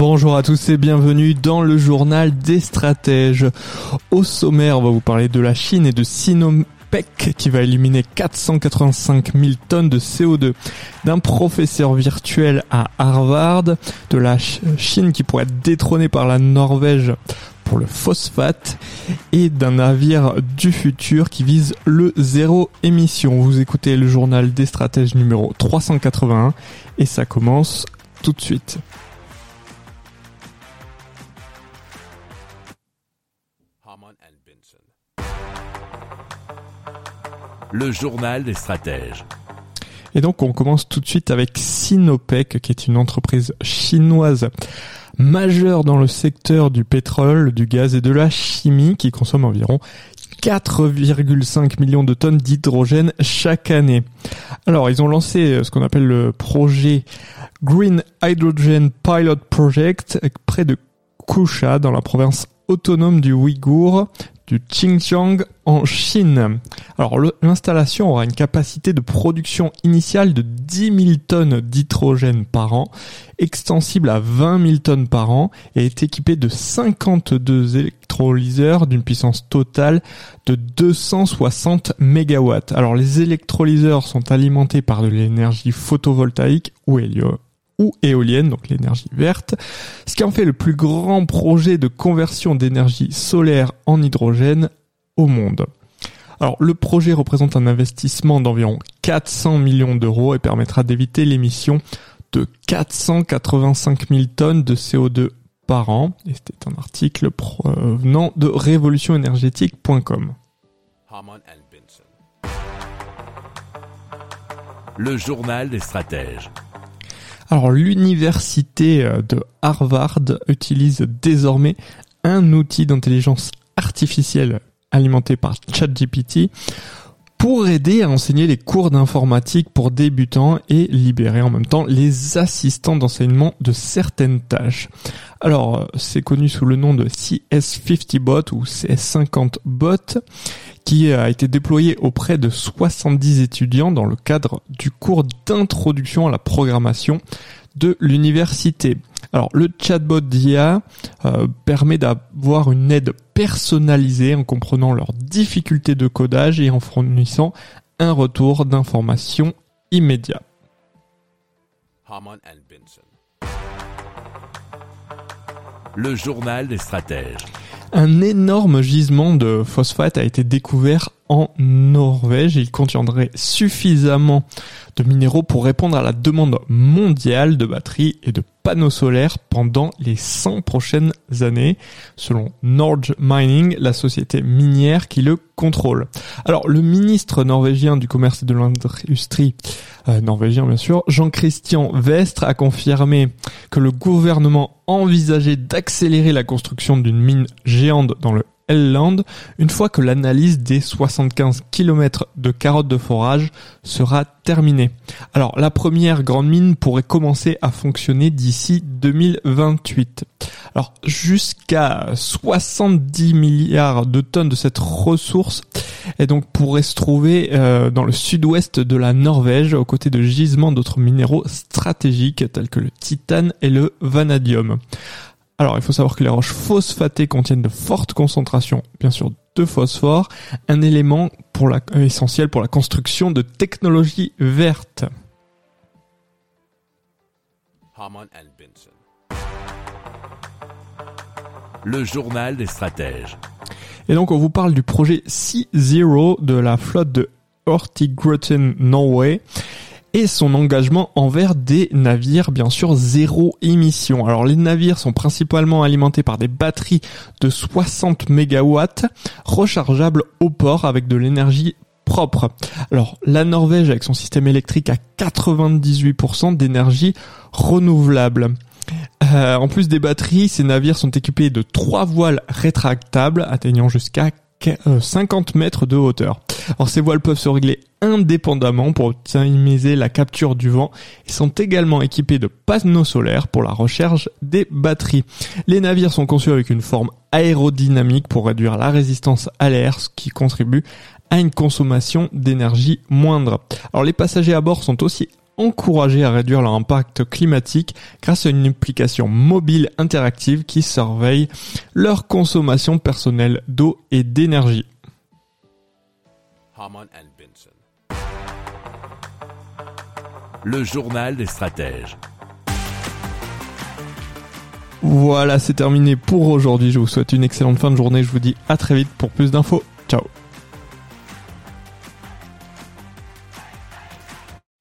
Bonjour à tous et bienvenue dans le journal des stratèges. Au sommaire, on va vous parler de la Chine et de Sinopec qui va éliminer 485 000 tonnes de CO2, d'un professeur virtuel à Harvard, de la Chine qui pourrait être détrônée par la Norvège pour le phosphate et d'un navire du futur qui vise le zéro émission. Vous écoutez le journal des stratèges numéro 381 et ça commence tout de suite. Le journal des stratèges. Et donc on commence tout de suite avec Sinopec qui est une entreprise chinoise majeure dans le secteur du pétrole, du gaz et de la chimie qui consomme environ 4,5 millions de tonnes d'hydrogène chaque année. Alors, ils ont lancé ce qu'on appelle le projet Green Hydrogen Pilot Project près de Kusha dans la province autonome du Ouïghour du Xinjiang en Chine. Alors l'installation aura une capacité de production initiale de 10 000 tonnes d'hydrogène par an, extensible à 20 000 tonnes par an et est équipée de 52 électrolyseurs d'une puissance totale de 260 MW. Alors les électrolyseurs sont alimentés par de l'énergie photovoltaïque ou hélio ou éolienne, donc l'énergie verte, ce qui en fait le plus grand projet de conversion d'énergie solaire en hydrogène au monde. Alors le projet représente un investissement d'environ 400 millions d'euros et permettra d'éviter l'émission de 485 000 tonnes de CO2 par an. Et c'était un article provenant de révolutionénergétique.com. Le journal des stratèges. Alors l'université de Harvard utilise désormais un outil d'intelligence artificielle alimenté par ChatGPT pour aider à enseigner les cours d'informatique pour débutants et libérer en même temps les assistants d'enseignement de certaines tâches. Alors, c'est connu sous le nom de CS50bot ou CS50bot qui a été déployé auprès de 70 étudiants dans le cadre du cours d'introduction à la programmation de l'université. Alors le chatbot d'IA euh, permet d'avoir une aide personnalisée en comprenant leurs difficultés de codage et en fournissant un retour d'information immédiat. Le journal des stratèges. Un énorme gisement de phosphate a été découvert en Norvège. Il contiendrait suffisamment de minéraux pour répondre à la demande mondiale de batteries et de panneaux solaires pendant les 100 prochaines années, selon Norge Mining, la société minière qui le contrôle. Alors, le ministre norvégien du commerce et de l'industrie, euh, norvégien bien sûr, Jean-Christian Vestre a confirmé que le gouvernement envisageait d'accélérer la construction d'une mine géante dans le Une fois que l'analyse des 75 km de carottes de forage sera terminée. Alors la première grande mine pourrait commencer à fonctionner d'ici 2028. Alors jusqu'à 70 milliards de tonnes de cette ressource et donc pourrait se trouver euh, dans le sud-ouest de la Norvège aux côtés de gisements d'autres minéraux stratégiques tels que le titane et le vanadium. Alors, il faut savoir que les roches phosphatées contiennent de fortes concentrations, bien sûr, de phosphore, un élément pour la, euh, essentiel pour la construction de technologies vertes. Le journal des stratèges. Et donc, on vous parle du projet Sea Zero de la flotte de Hurtigruten Norway et son engagement envers des navires bien sûr zéro émission. Alors les navires sont principalement alimentés par des batteries de 60 MW rechargeables au port avec de l'énergie propre. Alors la Norvège avec son système électrique a 98% d'énergie renouvelable. Euh, en plus des batteries, ces navires sont équipés de trois voiles rétractables atteignant jusqu'à 50 mètres de hauteur. Alors ces voiles peuvent se régler indépendamment pour optimiser la capture du vent et sont également équipés de panneaux solaires pour la recharge des batteries. Les navires sont conçus avec une forme aérodynamique pour réduire la résistance à l'air, ce qui contribue à une consommation d'énergie moindre. Alors les passagers à bord sont aussi encouragés à réduire leur impact climatique grâce à une application mobile interactive qui surveille leur consommation personnelle d'eau et d'énergie. Le journal des stratèges. Voilà, c'est terminé pour aujourd'hui. Je vous souhaite une excellente fin de journée. Je vous dis à très vite pour plus d'infos. Ciao.